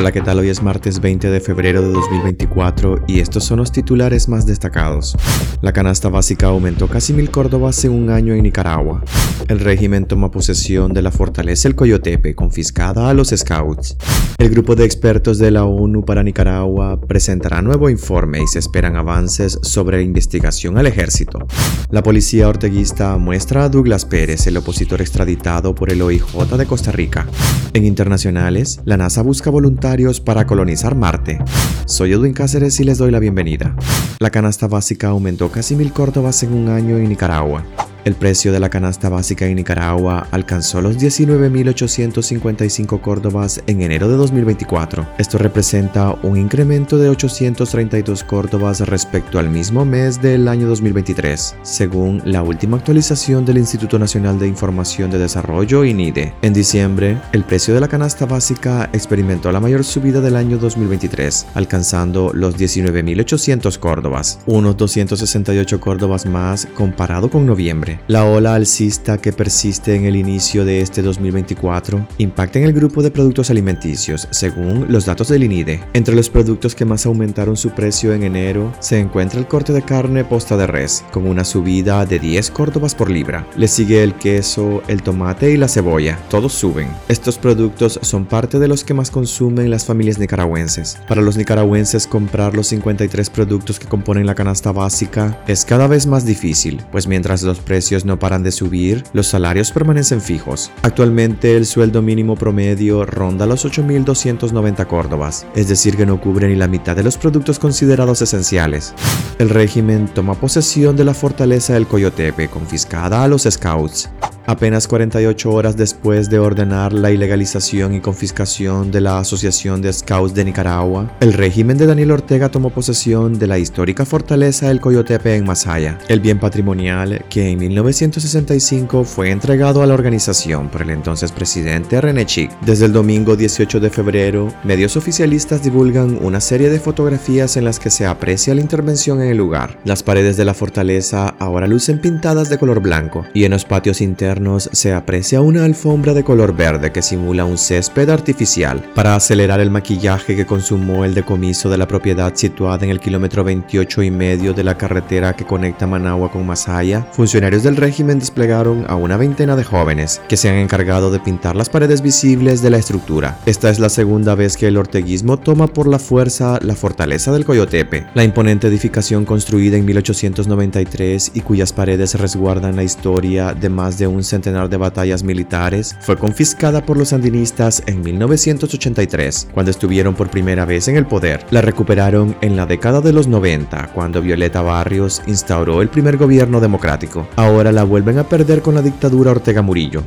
Hola, ¿qué tal? Hoy es martes 20 de febrero de 2024 y estos son los titulares más destacados. La canasta básica aumentó casi mil córdobas en un año en Nicaragua. El régimen toma posesión de la fortaleza El Coyotepe, confiscada a los scouts. El grupo de expertos de la ONU para Nicaragua presentará nuevo informe y se esperan avances sobre la investigación al ejército. La policía orteguista muestra a Douglas Pérez, el opositor extraditado por el OIJ de Costa Rica. En internacionales, la NASA busca voluntarios para colonizar Marte. Soy Edwin Cáceres y les doy la bienvenida. La canasta básica aumentó casi mil córdobas en un año en Nicaragua. El precio de la canasta básica en Nicaragua alcanzó los 19.855 córdobas en enero de 2024. Esto representa un incremento de 832 córdobas respecto al mismo mes del año 2023, según la última actualización del Instituto Nacional de Información de Desarrollo INIDE. En diciembre, el precio de la canasta básica experimentó la mayor subida del año 2023, alcanzando los 19.800 córdobas, unos 268 córdobas más comparado con noviembre. La ola alcista que persiste en el inicio de este 2024 impacta en el grupo de productos alimenticios, según los datos del INIDE. Entre los productos que más aumentaron su precio en enero se encuentra el corte de carne posta de res, con una subida de 10 córdobas por libra. Le sigue el queso, el tomate y la cebolla. Todos suben. Estos productos son parte de los que más consumen las familias nicaragüenses. Para los nicaragüenses comprar los 53 productos que componen la canasta básica es cada vez más difícil, pues mientras los precios precios no paran de subir, los salarios permanecen fijos. Actualmente el sueldo mínimo promedio ronda los 8.290 córdobas, es decir que no cubre ni la mitad de los productos considerados esenciales. El régimen toma posesión de la fortaleza del Coyotepe, confiscada a los scouts. Apenas 48 horas después de ordenar la ilegalización y confiscación de la Asociación de Scouts de Nicaragua, el régimen de Daniel Ortega tomó posesión de la histórica fortaleza del Coyotepe en Masaya, el bien patrimonial que en 1965 fue entregado a la organización por el entonces presidente René Chic. Desde el domingo 18 de febrero, medios oficialistas divulgan una serie de fotografías en las que se aprecia la intervención en el lugar. Las paredes de la fortaleza ahora lucen pintadas de color blanco y en los patios internos se aprecia una alfombra de color verde que simula un césped artificial. Para acelerar el maquillaje que consumó el decomiso de la propiedad situada en el kilómetro 28 y medio de la carretera que conecta Managua con Masaya, funcionarios del régimen desplegaron a una veintena de jóvenes que se han encargado de pintar las paredes visibles de la estructura. Esta es la segunda vez que el orteguismo toma por la fuerza la fortaleza del Coyotepe, la imponente edificación construida en 1893 y cuyas paredes resguardan la historia de más de un un centenar de batallas militares, fue confiscada por los sandinistas en 1983, cuando estuvieron por primera vez en el poder. La recuperaron en la década de los 90, cuando Violeta Barrios instauró el primer gobierno democrático. Ahora la vuelven a perder con la dictadura Ortega Murillo.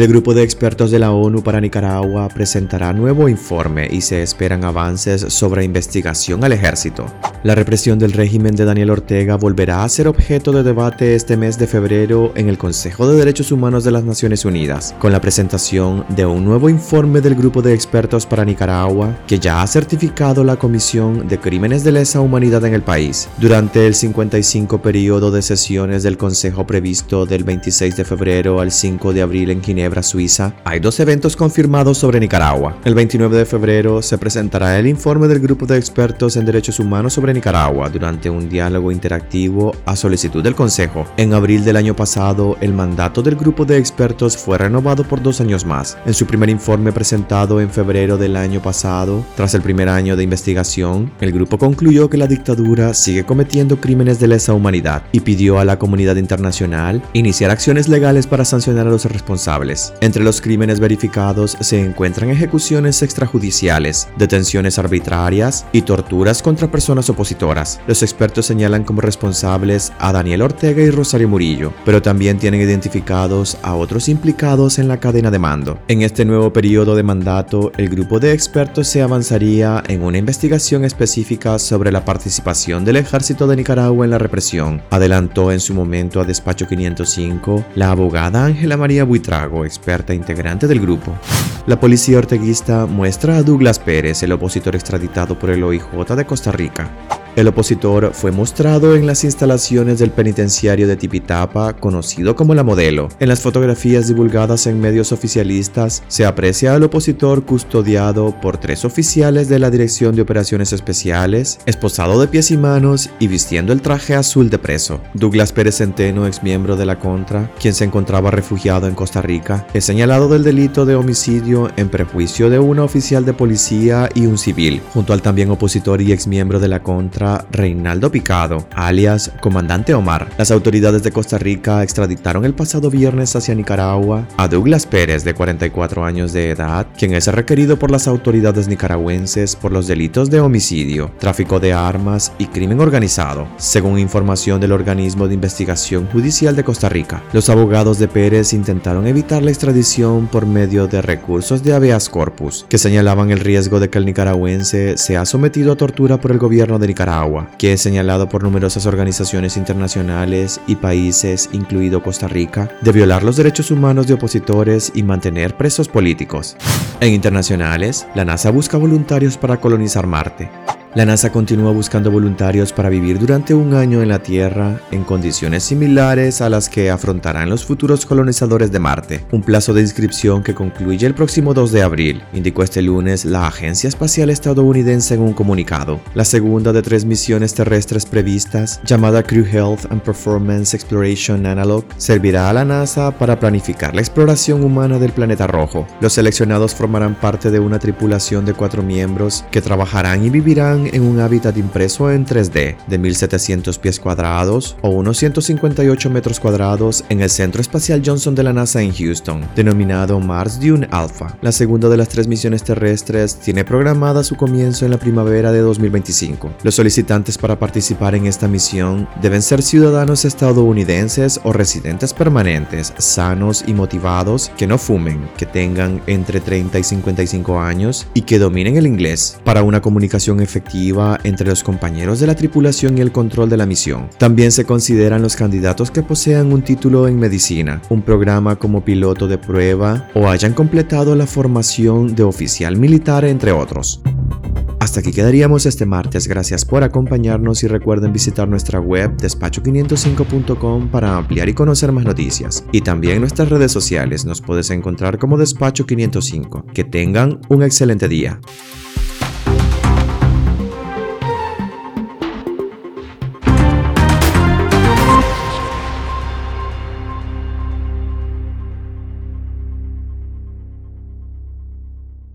El grupo de expertos de la ONU para Nicaragua presentará nuevo informe y se esperan avances sobre investigación al ejército. La represión del régimen de Daniel Ortega volverá a ser objeto de debate este mes de febrero en el Consejo de Derechos Humanos de las Naciones Unidas, con la presentación de un nuevo informe del grupo de expertos para Nicaragua que ya ha certificado la Comisión de Crímenes de Lesa Humanidad en el país. Durante el 55 periodo de sesiones del Consejo previsto del 26 de febrero al 5 de abril en Ginebra, Suiza, hay dos eventos confirmados sobre Nicaragua. El 29 de febrero se presentará el informe del grupo de expertos en derechos humanos sobre Nicaragua durante un diálogo interactivo a solicitud del Consejo. En abril del año pasado, el mandato del grupo de expertos fue renovado por dos años más. En su primer informe presentado en febrero del año pasado, tras el primer año de investigación, el grupo concluyó que la dictadura sigue cometiendo crímenes de lesa humanidad y pidió a la comunidad internacional iniciar acciones legales para sancionar a los responsables. Entre los crímenes verificados se encuentran ejecuciones extrajudiciales, detenciones arbitrarias y torturas contra personas opositoras. Los expertos señalan como responsables a Daniel Ortega y Rosario Murillo, pero también tienen identificados a otros implicados en la cadena de mando. En este nuevo periodo de mandato, el grupo de expertos se avanzaría en una investigación específica sobre la participación del ejército de Nicaragua en la represión, adelantó en su momento a Despacho 505 la abogada Ángela María Buitrago, experta integrante del grupo. La policía orteguista muestra a Douglas Pérez, el opositor extraditado por el OIJ de Costa Rica, El opositor fue mostrado en las instalaciones del penitenciario de Tipitapa, conocido como La Modelo. En las fotografías divulgadas en medios oficialistas, se aprecia al opositor custodiado por tres oficiales de la Dirección de Operaciones Especiales, esposado de pies y manos y vistiendo el traje azul de preso. Douglas Pérez Centeno, ex miembro de la Contra, quien se encontraba refugiado en Costa Rica, es señalado del delito de homicidio en prejuicio de una oficial de policía y un civil, junto al también opositor y ex miembro de la Contra, Reinaldo Picado, alias Comandante Omar. Las autoridades de Costa Rica extraditaron el pasado viernes hacia Nicaragua a Douglas Pérez, de 44 años de edad, quien es requerido por las autoridades nicaragüenses por los delitos de homicidio, tráfico de armas y crimen organizado, según información del organismo de investigación judicial de Costa Rica. Los abogados de Pérez intentaron evitar la extradición por medio de recursos de habeas corpus, que señalaban el riesgo de que el nicaragüense sea sometido a tortura por el gobierno de Nicaragua, que es señalado por numerosas organizaciones internacionales y países, incluido Costa Rica, de violar los derechos humanos de opositores y mantener presos políticos. En internacionales, la NASA busca voluntarios para colonizar Marte. La NASA continúa buscando voluntarios para vivir durante un año en la Tierra en condiciones similares a las que afrontarán los futuros colonizadores de Marte. Un plazo de inscripción que concluye el próximo 2 de abril, indicó este lunes la Agencia Espacial Estadounidense en un comunicado. La segunda de tres misiones terrestres previstas, llamada Crew Health and Performance Exploration Analog, servirá a la NASA para planificar la exploración humana del planeta rojo. Los seleccionados formarán parte de una tripulación de cuatro miembros que trabajarán y vivirán en un hábitat impreso en 3D de 1700 pies cuadrados o unos 158 metros cuadrados en el Centro Espacial Johnson de la NASA en Houston, denominado Mars Dune Alpha. La segunda de las tres misiones terrestres tiene programada su comienzo en la primavera de 2025. Los solicitantes para participar en esta misión deben ser ciudadanos estadounidenses o residentes permanentes, sanos y motivados, que no fumen, que tengan entre 30 y 55 años y que dominen el inglés para una comunicación entre los compañeros de la tripulación y el control de la misión. También se consideran los candidatos que posean un título en medicina, un programa como piloto de prueba o hayan completado la formación de oficial militar, entre otros. Hasta aquí quedaríamos este martes. Gracias por acompañarnos y recuerden visitar nuestra web despacho505.com para ampliar y conocer más noticias. Y también nuestras redes sociales nos puedes encontrar como Despacho505. Que tengan un excelente día.